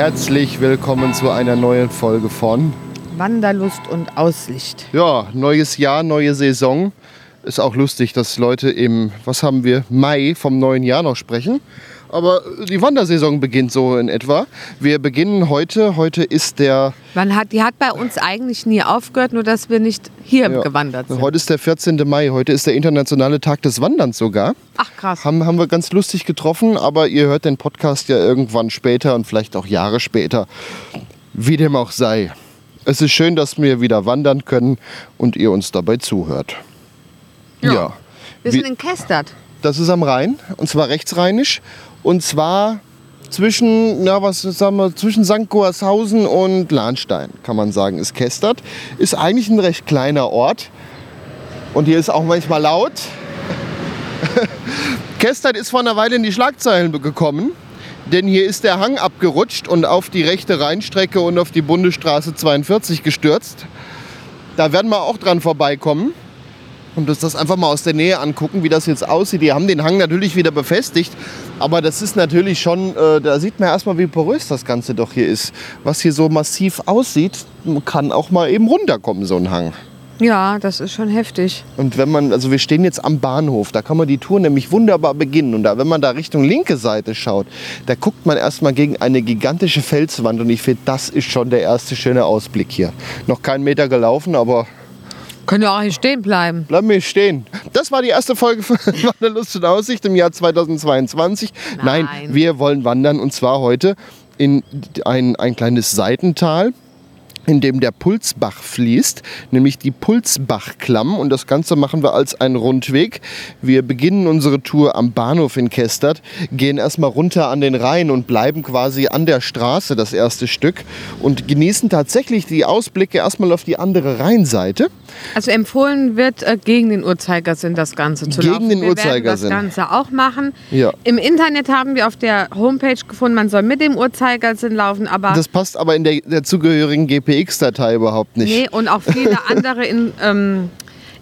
Herzlich willkommen zu einer neuen Folge von Wanderlust und Aussicht. Ja, neues Jahr, neue Saison. Ist auch lustig, dass Leute im, was haben wir, Mai vom neuen Jahr noch sprechen. Aber die Wandersaison beginnt so in etwa. Wir beginnen heute. Heute ist der, Man hat, die hat bei uns eigentlich nie aufgehört, nur dass wir nicht hier Ja. gewandert sind. heute ist der 14. Mai. Heute ist der internationale Tag des Wanderns sogar. Ach krass. Haben, haben wir ganz lustig getroffen, aber ihr hört den Podcast ja irgendwann später und vielleicht auch Jahre später. Wie dem auch sei. Es ist schön, dass wir wieder wandern können und ihr uns dabei zuhört. Ja. Wir Wie- sind in Kestert. Das ist am Rhein und zwar rechtsrheinisch und zwar zwischen, na, was sagen wir, zwischen St. Goarshausen und Lahnstein, kann man sagen, ist Kestert. Ist eigentlich ein recht kleiner Ort und hier ist auch manchmal laut. Kestert ist vor einer Weile in die Schlagzeilen gekommen, denn hier ist der Hang abgerutscht und auf die rechte Rheinstrecke und auf die Bundesstraße 42 gestürzt. Da werden wir auch dran vorbeikommen und uns das einfach mal aus der Nähe angucken, wie das jetzt aussieht. Die haben den Hang natürlich wieder befestigt, aber das ist natürlich schon, äh, da sieht man erstmal, wie porös das Ganze doch hier ist. Was hier so massiv aussieht, kann auch mal eben runterkommen, so ein Hang. Ja, das ist schon heftig. Und wenn man, also wir stehen jetzt am Bahnhof, da kann man die Tour nämlich wunderbar beginnen. Und da, wenn man da Richtung linke Seite schaut, da guckt man erstmal gegen eine gigantische Felswand. Und ich finde, das ist schon der erste schöne Ausblick hier. Noch keinen Meter gelaufen, aber Können wir auch hier stehen bleiben. Bleib mir stehen. Das war die erste Folge von Wanderlust und Aussicht im Jahr 2022. Nein. Nein. wir wollen wandern und zwar heute in ein, ein kleines Seitental in dem der Pulsbach fließt, nämlich die Pulsbachklamm. Und das Ganze machen wir als einen Rundweg. Wir beginnen unsere Tour am Bahnhof in Kestert, gehen erstmal runter an den Rhein und bleiben quasi an der Straße das erste Stück und genießen tatsächlich die Ausblicke erstmal auf die andere Rheinseite. Also empfohlen wird, äh, gegen den Uhrzeigersinn das Ganze zu Gegen laufen. den wir Uhrzeigersinn. werden das Ganze auch machen. Ja. Im Internet haben wir auf der Homepage gefunden, man soll mit dem Uhrzeigersinn laufen, aber Das passt aber in der, der zugehörigen GPX-Datei überhaupt nicht. nee, und auch viele andere in, ähm,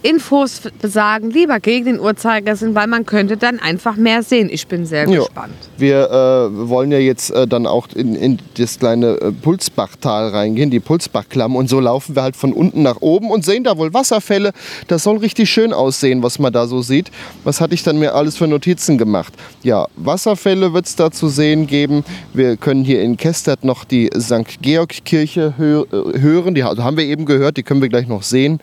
Infos besagen, lieber gegen den Uhrzeigersinn, weil man könnte dann einfach mehr sehen. Ich bin sehr Ja. gespannt. Wir äh, wollen ja jetzt äh, dann auch in, in das kleine äh, Pulsbachtal reingehen, die Pulsbachklamm. Und so laufen wir halt von unten nach oben und sehen da wohl Wasserfälle. Das soll richtig schön aussehen, was man da so sieht. Was hatte ich dann mir alles für Notizen gemacht? Ja, Wasserfälle wird es da zu sehen geben. Wir können hier in Kestert noch die St. Georg-Kirche hö äh, hören. Die ha- haben wir eben gehört, die können wir gleich noch sehen.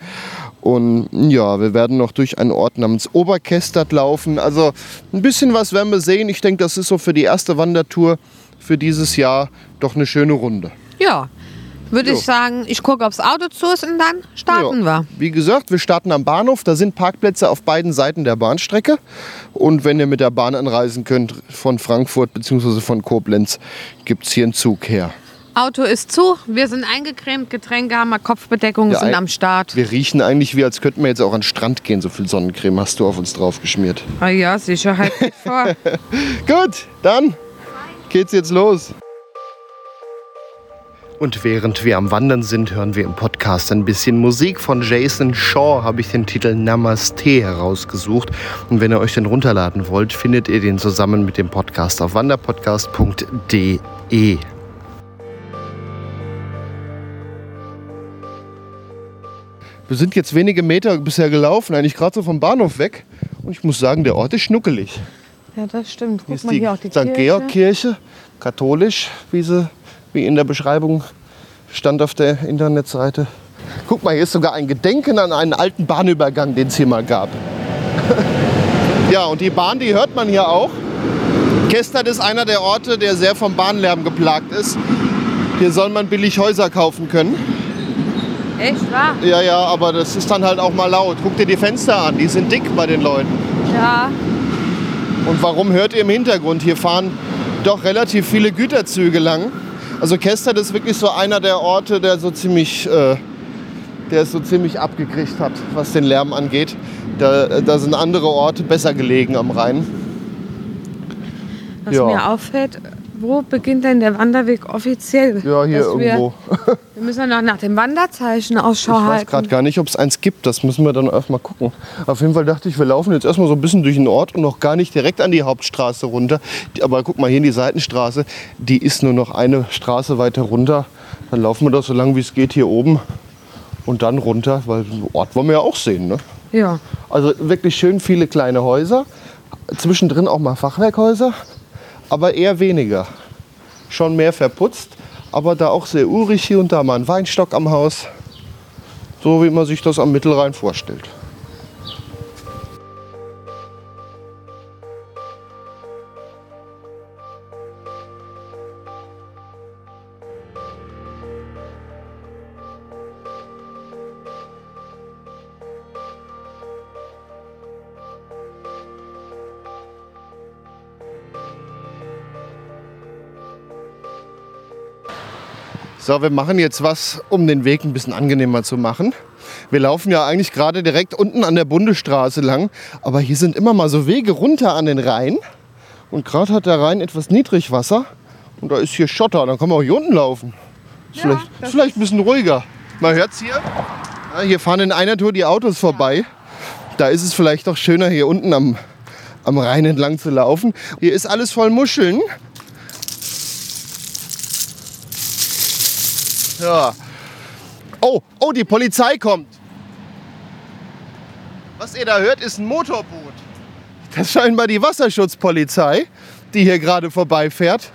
Und ja, wir werden noch durch einen Ort namens Oberkestert laufen. Also ein bisschen was werden wir sehen. Ich denke, das ist so für die erste Wandertour für dieses Jahr doch eine schöne Runde. Ja, würde ich sagen, ich gucke, ob's Auto zu ist und dann starten Ja. wir. Wie gesagt, wir starten am Bahnhof. Da sind Parkplätze auf beiden Seiten der Bahnstrecke. Und wenn ihr mit der Bahn anreisen könnt von Frankfurt bzw. von Koblenz, gibt es hier einen Zug her. Auto ist zu, wir sind eingecremt, Getränke haben wir, Kopfbedeckungen Ja, sind am Start. Wir riechen eigentlich wie, als könnten wir jetzt auch an den Strand gehen. So viel Sonnencreme hast du auf uns drauf geschmiert. Ah ja, Sicherheit geht vor. Gut, dann geht's jetzt los. Und während wir am Wandern sind, hören wir im Podcast ein bisschen Musik. Von Jason Shaw habe ich den Titel Namaste herausgesucht. Und wenn ihr euch den runterladen wollt, findet ihr den zusammen mit dem Podcast auf wanderpodcast.de. Wir sind jetzt wenige Meter bisher gelaufen, eigentlich gerade so vom Bahnhof weg. Und ich muss sagen, der Ort ist schnuckelig. ja, das stimmt. Hier Guck ist mal die, hier auch die St. Kirche. Georg-Kirche, katholisch, wie, sie, wie in der Beschreibung stand auf der Internetseite. Guck mal, hier ist sogar ein Gedenken an einen alten Bahnübergang, den es hier mal gab. ja, und die Bahn, die hört man hier auch. Kestert ist einer der Orte, der sehr vom Bahnlärm geplagt ist. Hier soll man billig Häuser kaufen können. Echt wahr? Ja, ja, aber das ist dann halt auch mal laut. Guck dir die Fenster an, die sind dick bei den Leuten. Ja. Und warum hört ihr im Hintergrund? Hier fahren doch relativ viele Güterzüge lang. Also Kestert ist wirklich so einer der Orte, der so ziemlich, äh, der es so ziemlich abgekriegt hat, was den Lärm angeht. Da, da sind andere Orte besser gelegen am Rhein. Was Ja. mir auffällt, wo beginnt denn der Wanderweg offiziell? Ja, hier Dass wir, irgendwo. Wir müssen ja noch nach dem Wanderzeichen Ausschau Ich weiß halten. gerade gar nicht, ob es eins gibt. Das müssen wir dann erstmal gucken. Auf jeden Fall dachte ich, wir laufen jetzt erstmal so ein bisschen durch den Ort und noch gar nicht direkt an die Hauptstraße runter. Aber guck mal, hier in die Seitenstraße, die ist nur noch eine Straße weiter runter. Dann laufen wir doch so lange wie es geht hier oben und dann runter, weil den Ort wollen wir ja auch sehen. Ne? Ja. Also wirklich schön viele kleine Häuser. Zwischendrin auch mal Fachwerkhäuser, aber eher weniger. Schon mehr verputzt, aber da auch sehr urig hier und da mal ein Weinstock am Haus. So wie man sich das am Mittelrhein vorstellt. So, wir machen jetzt was, um den Weg ein bisschen angenehmer zu machen. Wir laufen ja eigentlich gerade direkt unten an der Bundesstraße lang, aber hier sind immer mal so Wege runter an den Rhein. Und gerade hat der Rhein etwas Niedrigwasser und da ist hier Schotter, dann kann man auch hier unten laufen. Ist Ja, vielleicht, ist vielleicht ein bisschen ruhiger. Man hört's hier. Ja, hier fahren in einer Tour die Autos vorbei. Da ist es vielleicht doch schöner, hier unten am, am Rhein entlang zu laufen. Hier ist alles voll Muscheln. Ja. Oh, oh, die Polizei kommt. Was ihr da hört, ist ein Motorboot. Das ist scheinbar die Wasserschutzpolizei, die hier gerade vorbeifährt.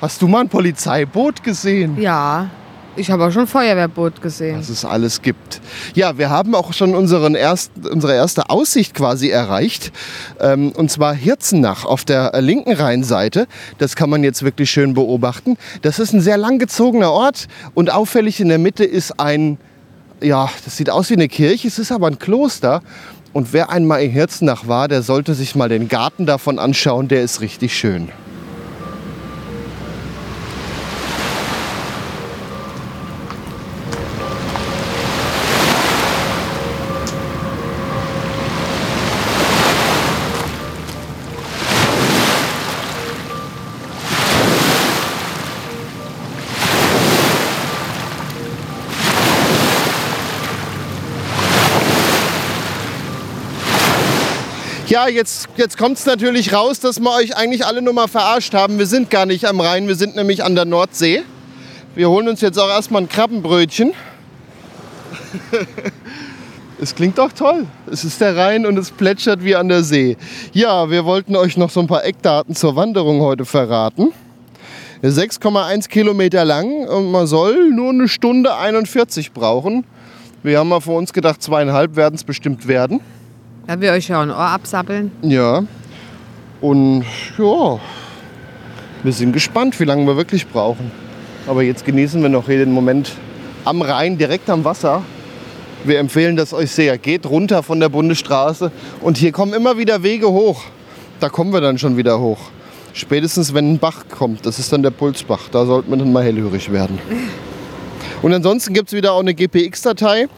Hast du mal ein Polizeiboot gesehen? Ja. Ich habe auch schon Feuerwehrboot gesehen. was es alles gibt. Ja, wir haben auch schon unseren ersten, unsere erste Aussicht quasi erreicht. Ähm, und zwar Hirzenach auf der linken Rheinseite. Das kann man jetzt wirklich schön beobachten. Das ist ein sehr langgezogener Ort und auffällig in der Mitte ist ein, ja, das sieht aus wie eine Kirche, es ist aber ein Kloster. Und wer einmal in Hirzenach war, der sollte sich mal den Garten davon anschauen, der ist richtig schön. Ja, jetzt, jetzt kommt es natürlich raus, dass wir euch eigentlich alle nur mal verarscht haben. Wir sind gar nicht am Rhein, wir sind nämlich an der Nordsee. Wir holen uns jetzt auch erstmal ein Krabbenbrötchen. Es klingt doch toll. Es ist der Rhein und es plätschert wie an der See. Ja, wir wollten euch noch so ein paar Eckdaten zur Wanderung heute verraten. 6,1 Kilometer lang und man soll nur eine Stunde 41 brauchen. Wir haben mal vor uns gedacht, zweieinhalb werden es bestimmt werden. Da wir euch ja ein Ohr absappeln. Ja. Und ja, wir sind gespannt, wie lange wir wirklich brauchen. Aber jetzt genießen wir noch hier den Moment am Rhein, direkt am Wasser. Wir empfehlen das euch sehr. Geht runter von der Bundesstraße und hier kommen immer wieder Wege hoch. Da kommen wir dann schon wieder hoch. Spätestens wenn ein Bach kommt, das ist dann der Pulsbach. Da sollte man dann mal hellhörig werden. Und ansonsten gibt es wieder auch eine GPX-Datei.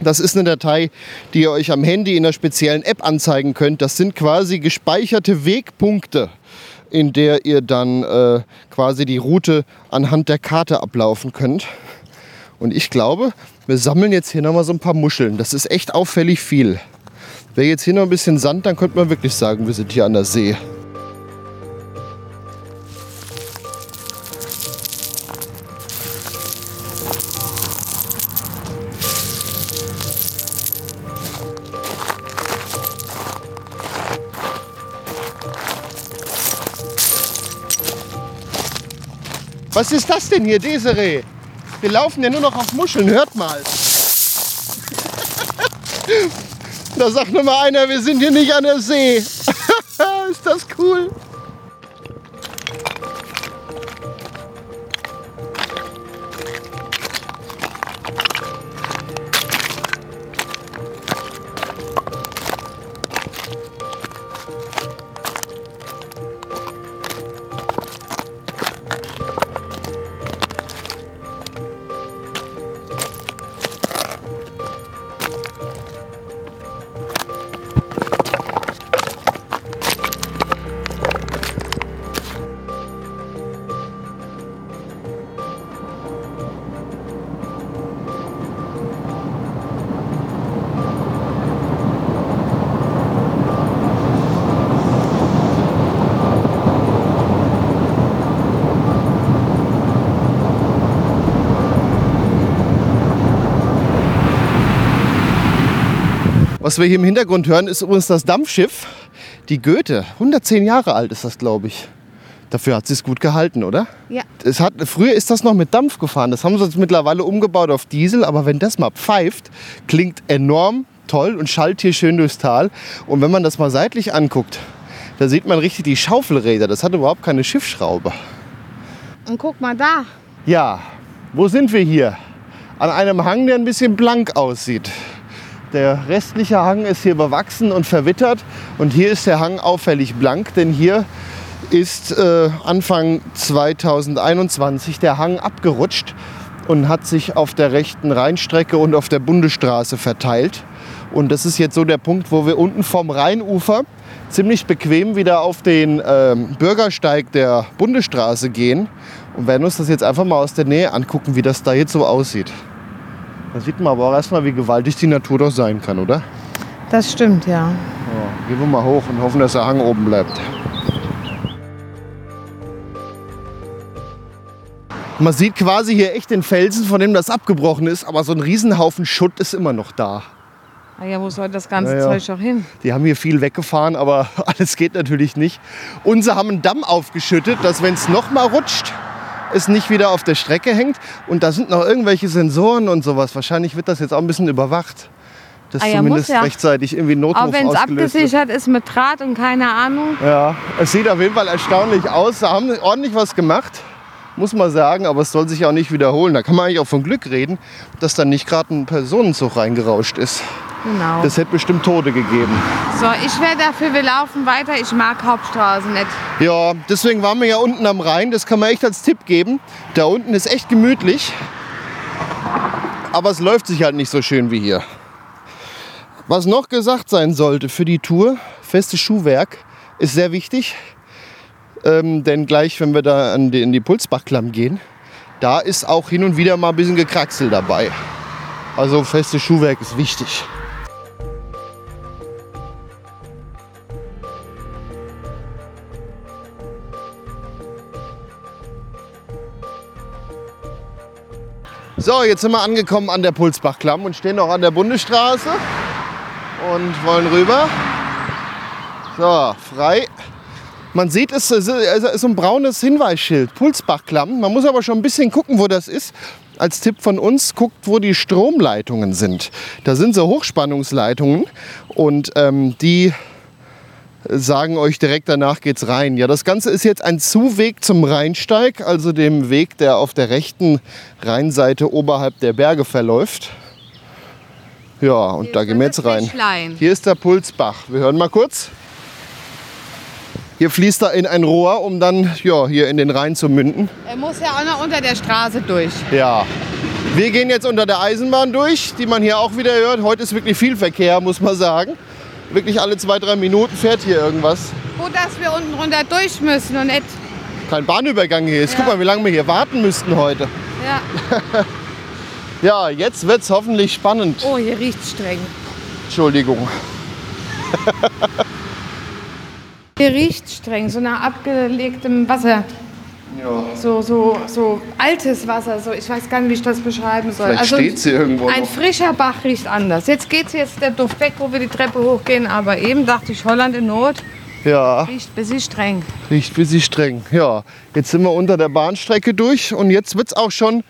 Das ist eine Datei, die ihr euch am Handy in einer speziellen App anzeigen könnt. Das sind quasi gespeicherte Wegpunkte, in der ihr dann äh, quasi die Route anhand der Karte ablaufen könnt. Und ich glaube, wir sammeln jetzt hier nochmal so ein paar Muscheln. Das ist echt auffällig viel. Wäre jetzt hier noch ein bisschen Sand, dann könnte man wirklich sagen, wir sind hier an der See. Was ist das denn hier, Desiree? Wir laufen ja nur noch auf Muscheln, hört mal. da sagt nur mal einer, wir sind hier nicht an der See. ist das cool? Was wir hier im Hintergrund hören, ist übrigens das Dampfschiff, die Goethe. 110 Jahre alt ist das, glaube ich. Dafür hat sie es gut gehalten, oder? Ja. Es hat, früher ist das noch mit Dampf gefahren. Das haben sie jetzt mittlerweile umgebaut auf Diesel. Aber wenn das mal pfeift, klingt enorm toll und schallt hier schön durchs Tal. Und wenn man das mal seitlich anguckt, da sieht man richtig die Schaufelräder. Das hat überhaupt keine Schiffsschraube. Und guck mal da. Ja, wo sind wir hier? An einem Hang, der ein bisschen blank aussieht. Der restliche Hang ist hier bewachsen und verwittert. Und hier ist der Hang auffällig blank, denn hier ist äh, Anfang 2021 der Hang abgerutscht und hat sich auf der rechten Rheinstrecke und auf der Bundesstraße verteilt. Und das ist jetzt so der Punkt, wo wir unten vom Rheinufer ziemlich bequem wieder auf den ähm, Bürgersteig der Bundesstraße gehen und werden uns das jetzt einfach mal aus der Nähe angucken, wie das da jetzt so aussieht. Da sieht man aber auch erstmal, wie gewaltig die Natur doch sein kann, oder? Das stimmt, ja. Ja, gehen wir mal hoch und hoffen, dass der Hang oben bleibt. Man sieht quasi hier echt den Felsen, von dem das abgebrochen ist, aber so ein Riesenhaufen Schutt ist immer noch da. Ah ja, wo soll das ganze Ja, ja. Zeug auch hin? Die haben hier viel weggefahren, aber alles geht natürlich nicht. Und sie haben einen Damm aufgeschüttet, dass wenn es noch mal rutscht, es nicht wieder auf der Strecke hängt. Und da sind noch irgendwelche Sensoren und sowas. Wahrscheinlich wird das jetzt auch ein bisschen überwacht. Dass Ah ja, zumindest ja. rechtzeitig irgendwie Notruf Auch wenn es abgesichert ist mit Draht und keine Ahnung. Ja, es sieht auf jeden Fall erstaunlich aus. Da haben sie ordentlich was gemacht, muss man sagen, aber es soll sich auch nicht wiederholen. Da kann man eigentlich auch von Glück reden, dass da nicht gerade ein Personenzug reingerauscht ist. Genau. Das hätte bestimmt Tote gegeben. So, ich wäre dafür, wir laufen weiter. Ich mag Hauptstraße nicht. Ja, deswegen waren wir ja unten am Rhein. Das kann man echt als Tipp geben. Da unten ist echt gemütlich. Aber es läuft sich halt nicht so schön wie hier. Was noch gesagt sein sollte für die Tour, festes Schuhwerk ist sehr wichtig. Ähm, denn gleich, wenn wir da an die, in die Pulsbachklamm gehen, da ist auch hin und wieder mal ein bisschen Gekraxel dabei. Also festes Schuhwerk ist wichtig. So, jetzt sind wir angekommen an der Pulsbachklamm und stehen noch an der Bundesstraße und wollen rüber. So, frei. Man sieht, es ist so ein braunes Hinweisschild, Pulsbachklamm. Man muss aber schon ein bisschen gucken, wo das ist. Als Tipp von uns, guckt, wo die Stromleitungen sind. Da sind so Hochspannungsleitungen und ähm, die sagen euch direkt danach geht's rein. Ja, das Ganze ist jetzt ein Zuweg zum Rheinsteig, also dem Weg, der auf der rechten Rheinseite oberhalb der Berge verläuft. Ja, und da gehen wir jetzt rein. Hier ist der Pulsbach. Wir hören mal kurz. Hier fließt er in ein Rohr, um dann ja, hier in den Rhein zu münden. Er muss ja auch noch unter der Straße durch. Ja. Wir gehen jetzt unter der Eisenbahn durch, die man hier auch wieder hört. Heute ist wirklich viel Verkehr, muss man sagen. Wirklich alle zwei, drei Minuten fährt hier irgendwas. Gut, dass wir unten runter durch müssen und nicht. Kein Bahnübergang hier ist. Ja. Guck mal, wie lange wir hier warten müssten heute. Ja. Ja, jetzt wird es hoffentlich spannend. Oh, hier riecht streng. Entschuldigung. Hier riecht streng, so nach abgelegtem Wasser. Ja. So, so, so altes Wasser. So, ich weiß gar nicht, wie ich das beschreiben soll. Vielleicht steht's hier irgendwo Ein noch. frischer Bach riecht anders. Jetzt geht's jetzt der Duft weg, wo wir die Treppe hochgehen. Aber eben dachte ich, Holland in Not Ja, riecht ein bisschen streng. riecht wie sie streng. Ja, jetzt sind wir unter der Bahnstrecke durch und jetzt wird es auch schon,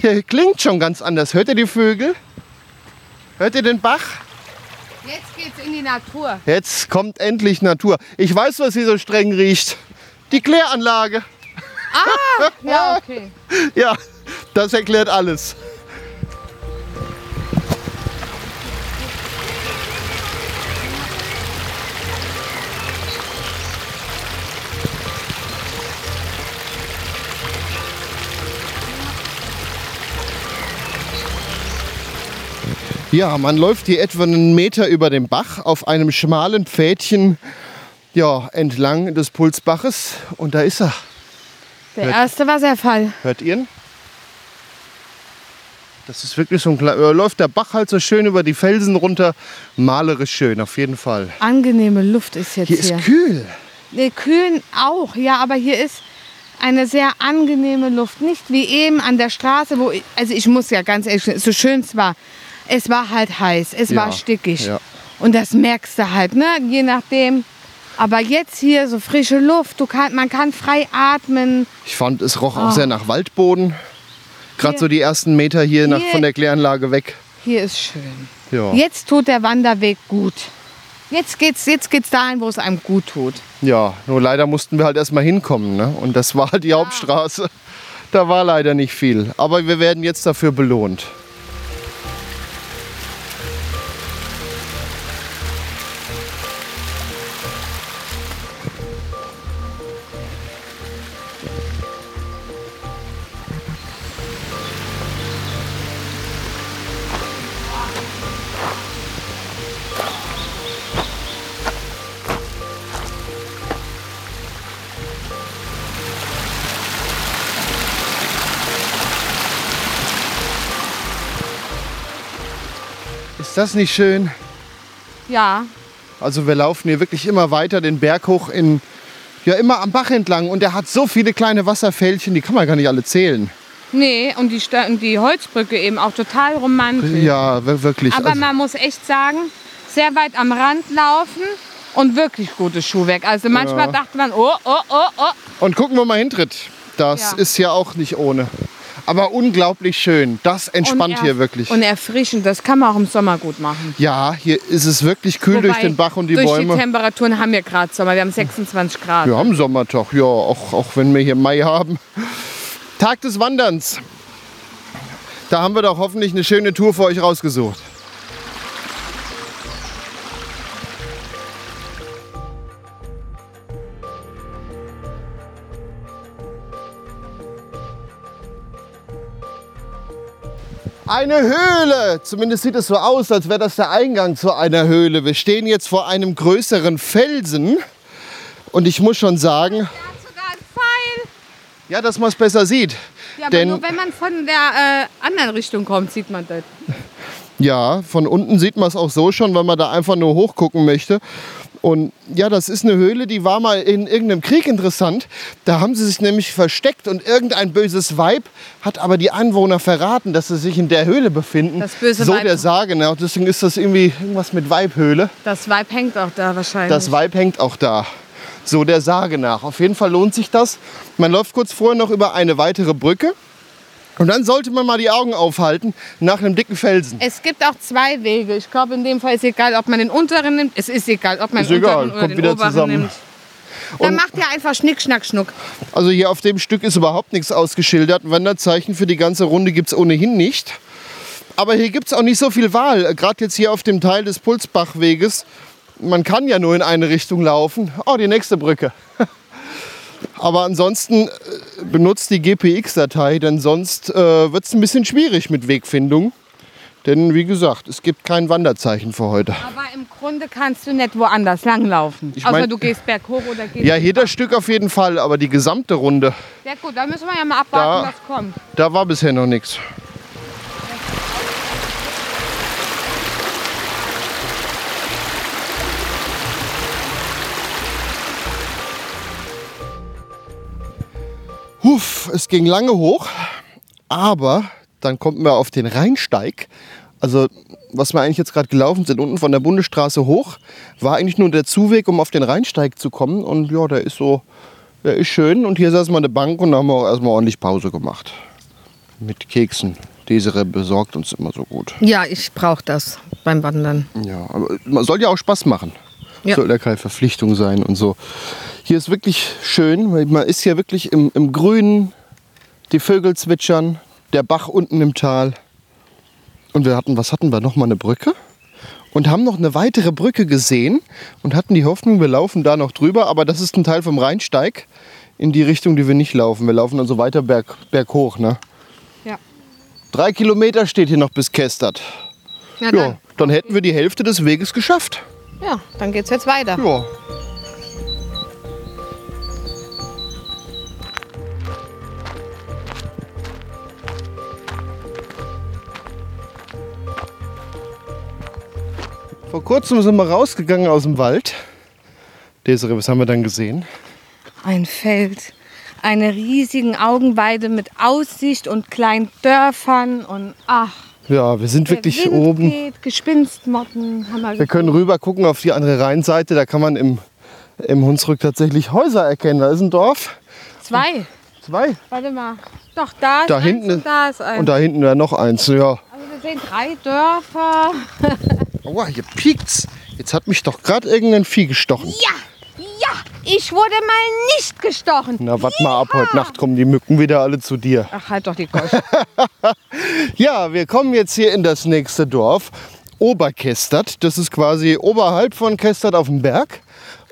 hier klingt schon ganz anders. Hört ihr die Vögel? Hört ihr den Bach? Jetzt geht's in die Natur. Jetzt kommt endlich Natur. Ich weiß, was hier so streng riecht. Die Kläranlage. Ja, okay. Ja, das erklärt alles. Ja, man läuft hier etwa einen Meter über dem Bach auf einem schmalen Pfädchen ja, entlang des Pulsbaches und da ist er. Der erste Wasserfall. Hört ihr ihn? Das ist wirklich so ein kleiner. äh, Läuft der Bach halt so schön über die Felsen runter. Malerisch schön, auf jeden Fall. Angenehme Luft ist jetzt Hier hier. ist kühl. Nee, kühlen auch, ja, aber hier ist eine sehr angenehme Luft. Nicht wie eben an der Straße, wo ich, also ich muss ja ganz ehrlich, so schön es war, es war halt heiß, es war stickig. Ja. Und das merkst du halt, ne? je nachdem. Aber jetzt hier so frische Luft, du kann, man kann frei atmen. Ich fand, es roch auch sehr nach Waldboden. Gerade so die ersten Meter hier, nach, Hier. von der Kläranlage weg. Hier ist schön. Ja. Jetzt tut der Wanderweg gut. Jetzt geht's, jetzt geht's dahin, wo es einem gut tut. ja, nur leider mussten wir halt erstmal hinkommen. Ne? Und das war halt die Hauptstraße. Da war leider nicht viel. Aber wir werden jetzt dafür belohnt. Das nicht schön? Ja, Also wir laufen hier wirklich immer weiter den Berg hoch in ja immer am Bach entlang und der hat so viele kleine Wasserfältchen, die kann man gar nicht alle zählen. nee, und die, und die Holzbrücke eben auch total romantisch. Ja, wir- wirklich. Aber also, man muss echt sagen, sehr weit am Rand laufen und wirklich gutes Schuhwerk. Also manchmal Ja. dachte man, oh, oh, oh, oh. und gucken, wo man hintritt. Das Ja. ist ja auch nicht ohne. Aber unglaublich schön. Das entspannt hier wirklich. Und erfrischend, das kann man auch im Sommer gut machen. ja, hier ist es wirklich kühl durch Wobei, den Bach und die durch Bäume. die Temperaturen haben wir gerade Sommer, wir haben 26 Grad. Wir haben Sommertag, ja, auch, auch wenn wir hier Mai haben. Tag des Wanderns. Da haben wir doch hoffentlich eine schöne Tour für euch rausgesucht. Eine Höhle! Zumindest sieht es so aus, als wäre das der Eingang zu einer Höhle. Wir stehen jetzt vor einem größeren Felsen. Und ich muss schon sagen, Der hat sogar einen Pfeil. ja, dass man es besser sieht. Ja, aber Denn nur wenn man von der äh, anderen Richtung kommt, sieht man das. Ja, von unten sieht man es auch so schon, weil man da einfach nur hochgucken möchte. Und ja, das ist eine Höhle, die war mal in irgendeinem Krieg interessant. Da haben sie sich nämlich versteckt und irgendein böses Weib hat aber die Anwohner verraten, dass sie sich in der Höhle befinden. Das böse so Weib. der Sage. Ne? Deswegen ist das irgendwie irgendwas mit Weibhöhle. Das Weib hängt auch da wahrscheinlich. Das Weib hängt auch da. So der Sage nach. Auf jeden Fall lohnt sich das. Man läuft kurz vorher noch über eine weitere Brücke. Und dann sollte man mal die Augen aufhalten nach einem dicken Felsen. es gibt auch zwei Wege. Ich glaube, in dem Fall ist egal, ob man den unteren nimmt. Es ist egal, ob man Ist den egal, unteren oder kommt den wieder oberen zusammen. nimmt. Dann Und- macht ihr einfach Schnick, Schnack, Schnuck. Also hier auf dem Stück ist überhaupt nichts ausgeschildert. Wanderzeichen für die ganze Runde gibt es ohnehin nicht. Aber hier gibt es auch nicht so viel Wahl. Gerade jetzt hier auf dem Teil des Pulsbachweges. Man kann ja nur in eine Richtung laufen. Oh, die nächste Brücke. Aber ansonsten äh, benutzt die GPX-Datei, denn sonst äh, wird es ein bisschen schwierig mit Wegfindung. Denn wie gesagt, es gibt kein Wanderzeichen für heute. Aber im Grunde kannst du nicht woanders langlaufen. Ich Außer mein- du gehst berghoch oder gehst. Ja, das Stück auf jeden Fall, aber die gesamte Runde, Ja gut, dann müssen wir ja mal abwarten, Da- was kommt. da war bisher noch nichts. Huff, es ging lange hoch, aber dann kommt man auf den Rheinsteig. Also, was wir eigentlich jetzt gerade gelaufen sind, unten von der Bundesstraße hoch, war eigentlich nur der Zuweg, um auf den Rheinsteig zu kommen. Und ja, der ist so, der ist schön. Und hier saß mal eine Bank und da haben wir auch erstmal ordentlich Pause gemacht. Mit Keksen. Desiree besorgt uns immer so gut. Ja, ich brauche das beim Wandern. Ja, aber man soll ja auch Spaß machen. Ja. Soll ja keine Verpflichtung sein und so. Hier ist wirklich schön, weil man ist hier wirklich im, im Grünen, die Vögel zwitschern, der Bach unten im Tal. Und wir hatten, was hatten wir, noch mal eine Brücke? Und haben noch eine weitere Brücke gesehen und hatten die Hoffnung, wir laufen da noch drüber, aber das ist ein Teil vom Rheinsteig in die Richtung, die wir nicht laufen. Wir laufen also weiter berg, berghoch, ne? Ja. Drei Kilometer steht hier noch bis Kestert. Ja, Ja, dann, dann hätten wir die Hälfte des Weges geschafft. ja, dann geht's jetzt weiter. Ja. Vor kurzem sind wir rausgegangen aus dem Wald. Desiree, was haben wir dann gesehen? Ein Feld, eine riesigen Augenweide mit Aussicht und kleinen Dörfern und ach, Ja, wir sind wirklich Wind oben. Geht, Gespinstmotten haben wir Wir können rüber gucken auf die andere Rheinseite. Da kann man im, im Hunsrück tatsächlich Häuser erkennen. Da ist ein Dorf. Zwei. Zwei. Warte mal. Doch, da ist Da eins hinten und da ist eins. Und da hinten wäre noch eins. Ja. also wir sehen drei Dörfer. Aua, hier piekt's. Jetzt hat mich doch gerade irgendein Vieh gestochen. Ja, ja, ich wurde mal nicht gestochen. Na, warte mal ab. Heute Nacht kommen die Mücken wieder alle zu dir. Ach, halt doch die Gosch. Ja, wir kommen jetzt hier in das nächste Dorf. Oberkestert. Das ist quasi oberhalb von Kestert auf dem Berg.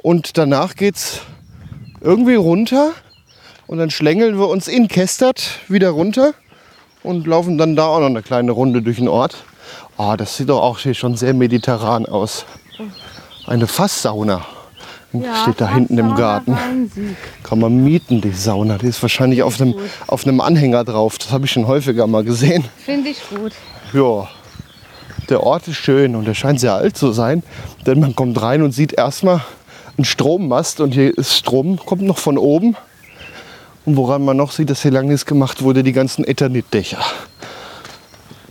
Und danach geht's irgendwie runter. Und dann schlängeln wir uns in Kestert wieder runter und laufen dann da auch noch eine kleine Runde durch den Ort. Ah, das sieht doch auch hier schon sehr mediterran aus. Eine Fasssauna steht da hinten im Garten. Kann man mieten, die Sauna. Die ist wahrscheinlich auf einem, auf einem Anhänger drauf. Das habe ich schon häufiger mal gesehen. Finde ich gut. Ja, der Ort ist schön und er scheint sehr alt zu sein, denn man kommt rein und sieht erstmal einen Strommast und hier ist Strom, kommt noch von oben. Und woran man noch sieht, dass hier lange nichts gemacht wurde, die ganzen Eternitdächer.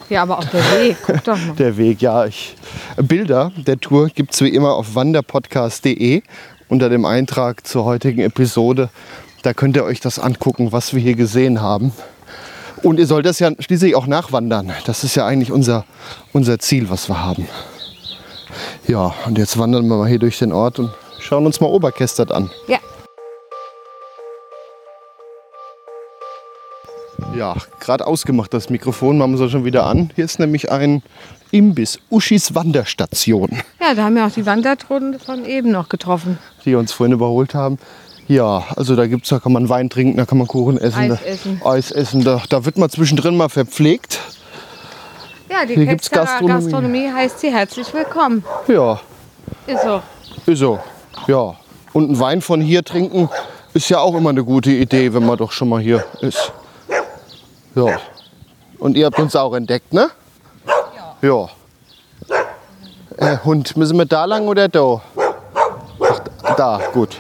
Ja, aber auch der Weg. Guck doch mal. Der Weg, ja. Ich, Bilder der Tour gibt es wie immer auf wanderpodcast.de unter dem Eintrag zur heutigen Episode. Da könnt ihr euch das angucken, was wir hier gesehen haben. Und ihr sollt das ja schließlich auch nachwandern. Das ist ja eigentlich unser, unser Ziel, was wir haben. Ja, und jetzt wandern wir mal hier durch den Ort und schauen uns mal Oberkestert an. Ja. Ja, gerade ausgemacht das Mikrofon, machen wir es schon wieder an. Hier ist nämlich ein Imbiss, Uschis Wanderstation. Ja, da haben wir auch die Wandertrunde von eben noch getroffen. die uns vorhin überholt haben. Ja, also da gibt's, da kann man Wein trinken, da kann man Kuchen essen, Eis da, essen. Eis essen. Da, da wird man zwischendrin mal verpflegt. Ja, die Hier gibt's Ketzterer Gastronomie. Gastronomie heißt sie herzlich willkommen. Ja, Ist so. ist so. Ja. Und einen Wein von hier trinken ist ja auch immer eine gute Idee, wenn man doch schon mal hier ist. Ja. Und ihr habt uns auch entdeckt, ne? Ja. Äh, Hund, müssen wir da lang oder da? Ach, da, gut.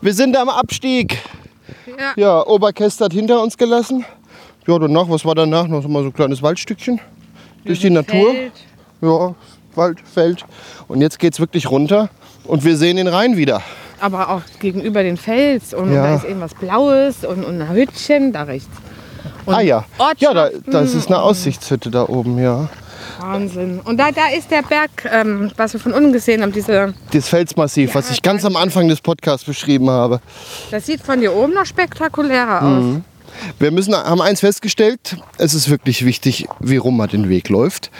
Wir sind am Abstieg. Ja. Ja, Oberkest hat hinter uns gelassen. Ja, danach, was war danach? Noch mal so ein kleines Waldstückchen durch die Natur. Feld. Ja, Wald, Feld. Und jetzt geht's wirklich runter und wir sehen den Rhein wieder. Aber auch gegenüber den Fels. Und Ja. da ist irgendwas Blaues und, und ein Hütchen da rechts. Und ah ja. Ja, da, das ist eine Aussichtshütte da oben, ja. Wahnsinn. Und da, da ist der Berg, ähm, was wir von unten gesehen haben. Diese, Das Felsmassiv, was ich ganz am Anfang des Podcasts beschrieben habe. das sieht von hier oben noch spektakulärer aus. Wir müssen, haben eins festgestellt, es ist wirklich wichtig, wie rum man den Weg läuft.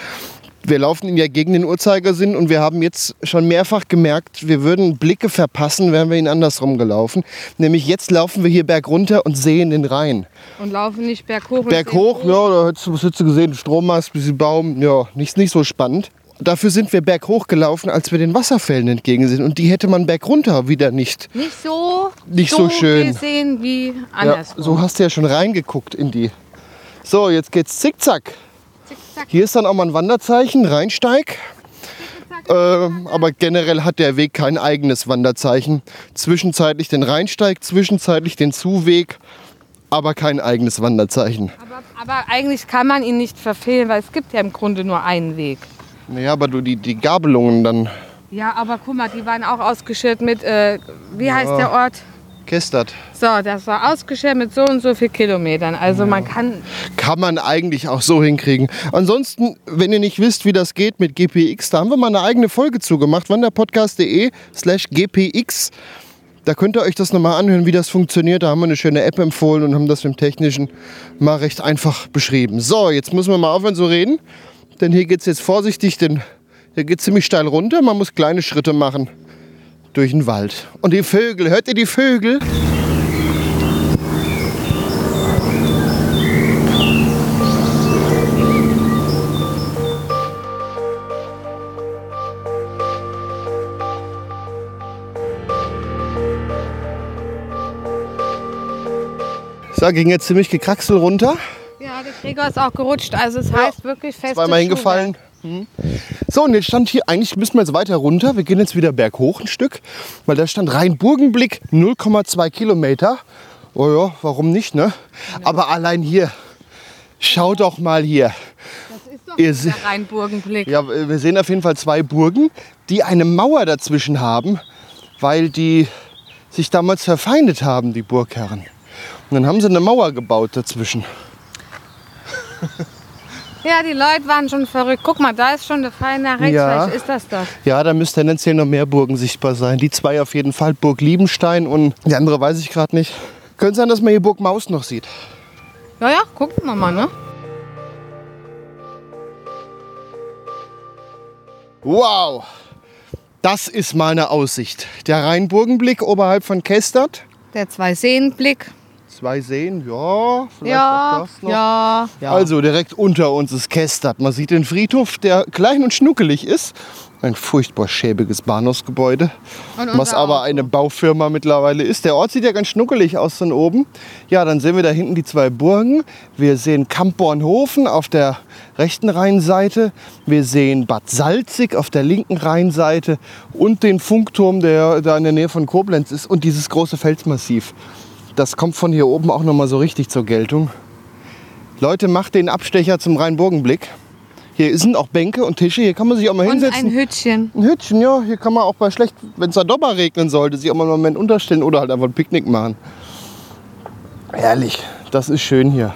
Wir laufen ihn ja gegen den Uhrzeigersinn und wir haben jetzt schon mehrfach gemerkt, wir würden Blicke verpassen, wären wir ihn andersrum gelaufen. Nämlich jetzt laufen wir hier bergunter und sehen den Rhein. Und laufen nicht berghoch. und Berghoch, ja, da hättest du, was hättest du gesehen, Strommast, bisschen Baum, ja, nicht, nicht so spannend. Dafür sind wir berghoch gelaufen, als wir den Wasserfällen entgegen sind. Und die hätte man bergunter wieder nicht. Nicht so, Nicht so schön. gesehen wie Ja, andersrum. so hast du ja schon reingeguckt in die. So, jetzt geht's zickzack. Zickzack. Hier ist dann auch mal ein Wanderzeichen, Rheinsteig. Ähm, aber generell hat der Weg kein eigenes Wanderzeichen. Zwischenzeitlich den Rheinsteig, zwischenzeitlich den Zuweg, aber kein eigenes Wanderzeichen. Aber, aber eigentlich kann man ihn nicht verfehlen, weil es gibt ja im Grunde nur einen Weg. Naja, aber du die, die Gabelungen dann Ja, aber guck mal, die waren auch ausgeschert mit, äh, wie heißt der Ort? kästert. So, das war ausgeschert mit so und so viel Kilometern. Also man kann, Kann man eigentlich auch so hinkriegen. Ansonsten, wenn ihr nicht wisst, wie das geht mit GPX, da haben wir mal eine eigene Folge zugemacht. wanderpodcast.de slash GPX. Da könnt ihr euch das nochmal anhören, wie das funktioniert. Da haben wir eine schöne App empfohlen und haben das im Technischen mal recht einfach beschrieben. So, jetzt müssen wir mal aufhören zu reden. Denn hier geht es jetzt vorsichtig, denn hier geht ziemlich steil runter. Man muss kleine Schritte machen durch den Wald. Und die Vögel, hört ihr die Vögel? So, ging jetzt ziemlich gekraxelt runter. Ja, Gregor ist auch gerutscht. Also es heißt wirklich fest. Zweimal hingefallen. Mhm. So, und jetzt stand hier, eigentlich müssen wir jetzt weiter runter. Wir gehen jetzt wieder berghoch ein Stück, weil da stand Rheinburgenblick 0,2 Kilometer. Oh ja, warum nicht, ne? Aber allein hier, schau doch mal hier. Das ist doch der Rheinburgenblick. Ja, wir sehen auf jeden Fall zwei Burgen, die eine Mauer dazwischen haben, weil die sich damals verfeindet haben, die Burgherren. Und dann haben sie eine Mauer gebaut dazwischen. Ja, die Leute waren schon verrückt. Guck mal, da ist schon der Pfeil nach rechts. Ja. Vielleicht ist das das. Ja, da müssten tendenziell noch mehr Burgen sichtbar sein. Die zwei auf jeden Fall, Burg Liebenstein und die andere weiß ich gerade nicht. Könnte sein, dass man hier Burg Maus noch sieht. Ja, ja, gucken wir mal, ne? Wow, das ist mal eine Aussicht. Der Rheinburgenblick oberhalb von Kestert. Der Zwei-Seen-Blick. Zwei Seen, ja, vielleicht Ja, auch das noch. ja, ja. Also direkt unter uns ist Kestert. Man sieht den Friedhof, der klein und schnuckelig ist. Ein furchtbar schäbiges Bahnhofsgebäude, was aber eine Baufirma mittlerweile ist. Der Ort sieht ja ganz schnuckelig aus von oben. Ja, dann sehen wir da hinten die zwei Burgen. Wir sehen Kampbornhofen auf der rechten Rheinseite. Wir sehen Bad Salzig auf der linken Rheinseite und den Funkturm, der da in der Nähe von Koblenz ist und dieses große Felsmassiv. Das kommt von hier oben auch noch mal so richtig zur Geltung. Leute, macht den Abstecher zum Rheinburgenblick. Hier sind auch Bänke und Tische, hier kann man sich auch mal Und hinsetzen. ein Hütchen. Ein Hütchen, ja. Hier kann man auch bei schlecht, wenn es da mal regnen sollte, sich auch mal einen Moment unterstellen oder halt einfach ein Picknick machen. Herrlich, das ist schön hier.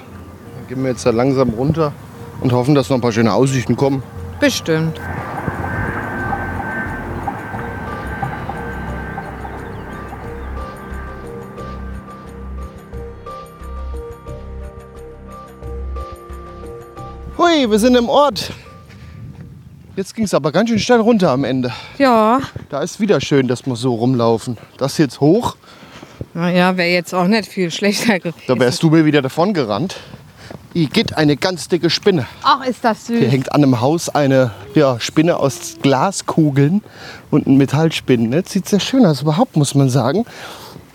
Dann gehen wir jetzt da langsam runter und hoffen, dass noch ein paar schöne Aussichten kommen. Bestimmt. Hui, wir sind im Ort. Jetzt ging es aber ganz schön steil runter am Ende. Ja. Da ist wieder schön, dass wir so rumlaufen. Das jetzt hoch, Naja, wäre jetzt auch nicht viel schlechter gewesen. da wärst du mir wieder davon gerannt. Hier geht eine ganz dicke Spinne. Ach, ist das süß. Hier hängt an einem Haus eine ja, Spinne aus Glaskugeln und ein Metallspinnen. Das sieht sehr schön aus, überhaupt muss man sagen.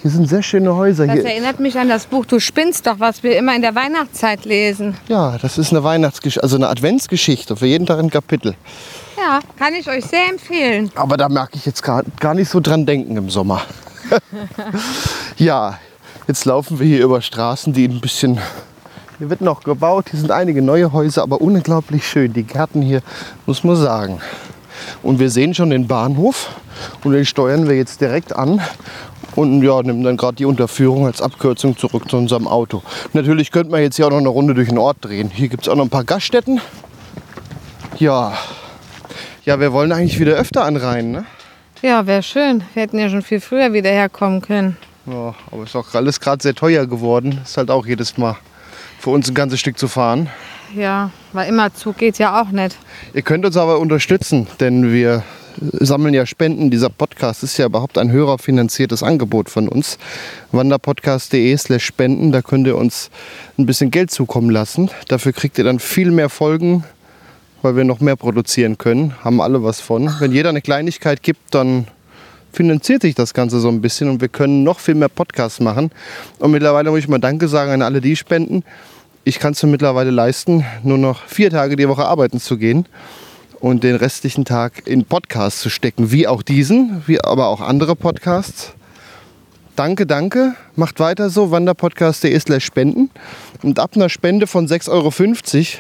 Hier sind sehr schöne Häuser. Das Hier, erinnert mich an das Buch Du spinnst doch, was wir immer in der Weihnachtszeit lesen. ja, das ist eine Weihnachtsgeschichte, also eine Adventsgeschichte. Für jeden Tag ein Kapitel. Ja, kann ich euch sehr empfehlen. Aber da merke ich jetzt gar, gar nicht so dran denken im Sommer. ja, jetzt laufen wir hier über Straßen, die ein bisschen. Hier wird noch gebaut, hier sind einige neue Häuser, aber unglaublich schön. Die Gärten hier, muss man sagen. Und wir sehen schon den Bahnhof und den steuern wir jetzt direkt an und ja, nehmen dann gerade die Unterführung als Abkürzung zurück zu unserem Auto. Natürlich könnte man jetzt hier auch noch eine Runde durch den Ort drehen. Hier gibt es auch noch ein paar Gaststätten. Ja, ja, wir wollen eigentlich wieder öfter an Rhein, ne? Ja, wäre schön. Wir hätten ja schon viel früher wieder herkommen können. Ja, aber ist auch alles gerade sehr teuer geworden. Ist halt auch jedes Mal für uns ein ganzes Stück zu fahren. Ja, weil immer Zug geht ja auch nicht. Ihr könnt uns aber unterstützen, denn wir sammeln ja Spenden. Dieser Podcast ist ja überhaupt ein hörerfinanziertes Angebot von uns. wanderpodcast.de slash spenden, da könnt ihr uns ein bisschen Geld zukommen lassen. Dafür kriegt ihr dann viel mehr Folgen, weil wir noch mehr produzieren können. Haben alle was von. Wenn jeder eine Kleinigkeit gibt, dann finanziert sich das Ganze so ein bisschen und wir können noch viel mehr Podcasts machen. Und mittlerweile muss ich mal Danke sagen an alle, die spenden. Ich kann es mir mittlerweile leisten, nur noch vier Tage die Woche arbeiten zu gehen und den restlichen Tag in Podcasts zu stecken, wie auch diesen, wie aber auch andere Podcasts. Danke, danke. Macht weiter so. Wanderpodcast.de slash spenden. Und ab einer Spende von 6,50 Euro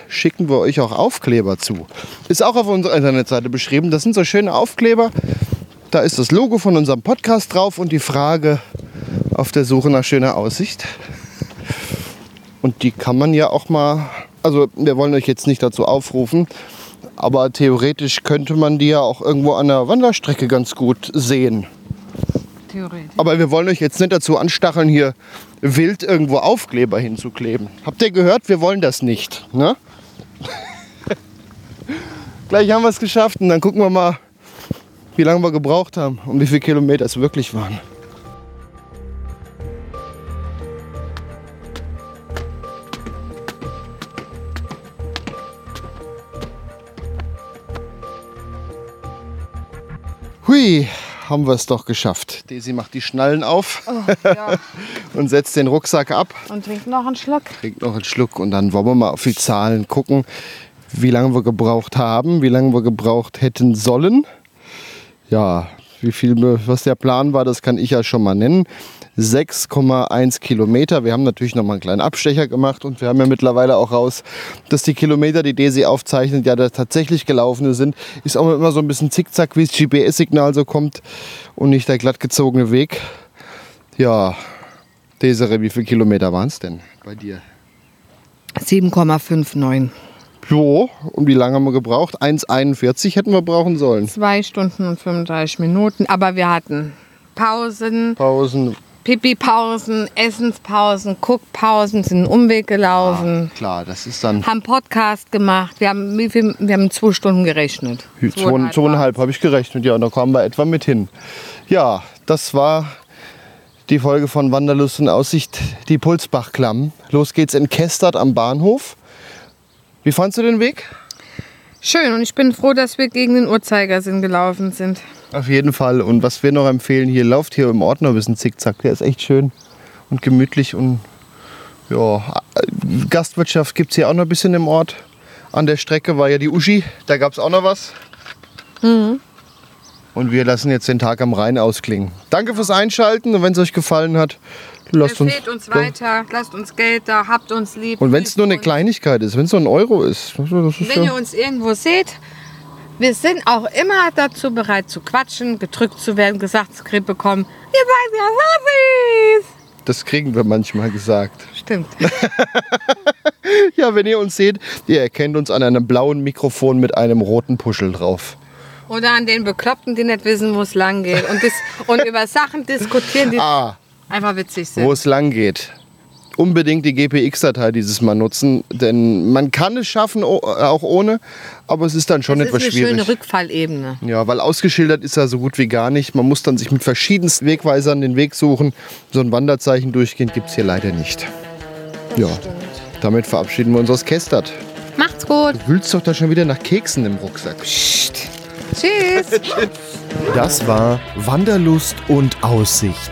schicken wir euch auch Aufkleber zu. Ist auch auf unserer Internetseite beschrieben. Das sind so schöne Aufkleber. Da ist das Logo von unserem Podcast drauf und die Frage auf der Suche nach schöner Aussicht. Und die kann man ja auch mal, also wir wollen euch jetzt nicht dazu aufrufen, aber theoretisch könnte man die ja auch irgendwo an der Wanderstrecke ganz gut sehen. Theoretisch. Aber wir wollen euch jetzt nicht dazu anstacheln, hier wild irgendwo Aufkleber hinzukleben. Habt ihr gehört? Wir wollen das nicht. Ne? Gleich haben wir es geschafft und dann gucken wir mal, wie lange wir gebraucht haben und wie viele Kilometer es wirklich waren. Hui, haben wir es doch geschafft. Daisy macht die Schnallen auf. Ja. und setzt den Rucksack ab. Und trinkt noch einen Schluck. Trinkt noch einen Schluck und dann wollen wir mal auf die Zahlen gucken, wie lange wir gebraucht haben, wie lange wir gebraucht hätten sollen. Ja, wie viel, was der Plan war, das kann ich ja schon mal nennen. 6,1 Kilometer. Wir haben natürlich noch mal einen kleinen Abstecher gemacht und wir haben ja mittlerweile auch raus, dass die Kilometer, die Desi aufzeichnet, ja da tatsächlich gelaufene sind. Ist auch immer so ein bisschen zickzack, wie das GPS-Signal so kommt und nicht der glatt gezogene Weg. Ja, Desere, wie viele Kilometer waren es denn bei dir? 7,59. Jo, und wie lange haben wir gebraucht? 1,41 hätten wir brauchen sollen. Zwei Stunden und 35 Minuten. Aber wir hatten Pausen, Pausen. Pipi-Pausen, Essenspausen, Guckpausen, sind einen Umweg gelaufen, Klar, das ist dann haben Podcast gemacht. Wir haben, wie viel, wir haben zwei Stunden gerechnet. zwei, zweieinhalb habe ich gerechnet. Ja, und da kamen wir etwa mit hin. Ja, das war die Folge von Wanderlust und Aussicht, die Pulsbachklamm. Los geht's in Kestert am Bahnhof. Wie fandst du den Weg? Schön und ich bin froh, dass wir gegen den Uhrzeigersinn gelaufen sind. Auf jeden Fall. Und was wir noch empfehlen, hier lauft hier im Ort noch ein bisschen Zickzack. Der ist echt schön und gemütlich und ja, Gastwirtschaft gibt es hier auch noch ein bisschen im Ort. An der Strecke war ja die Uschi, da gab es auch noch was. Und wir lassen jetzt den Tag am Rhein ausklingen. Danke fürs Einschalten und wenn es euch gefallen hat, lasst uns. Uns weiter, lasst uns Geld da, habt uns lieb. Und wenn es nur eine. Kleinigkeit ist, wenn es nur ein Euro ist, ist Wenn ihr ja, uns irgendwo seht, wir sind auch immer dazu bereit zu quatschen, gedrückt zu werden, gesagt zu kriegen bekommen, ihr seid ja süß. das kriegen wir manchmal gesagt. Stimmt. Ja, wenn ihr uns seht, ihr erkennt uns an einem blauen Mikrofon mit einem roten Puschel drauf. Oder an den Bekloppten, die nicht wissen, wo es lang geht. Und, und über Sachen diskutieren, die Ah, einfach witzig wo sind. es lang geht. Unbedingt die GPX-Datei dieses Mal nutzen, denn man kann es schaffen, o- auch ohne, aber es ist dann schon Das ist etwas eine schwierig. schöne Rückfallebene. Ja, weil ausgeschildert ist er so gut wie gar nicht. Man muss dann sich mit verschiedensten Wegweisern den Weg suchen. So ein Wanderzeichen durchgehend gibt es hier leider nicht. Ja, damit verabschieden wir uns aus Kestert. Macht's gut. Du wühlst doch da schon wieder nach Keksen im Rucksack. Tschüss. Das war Wanderlust und Aussicht.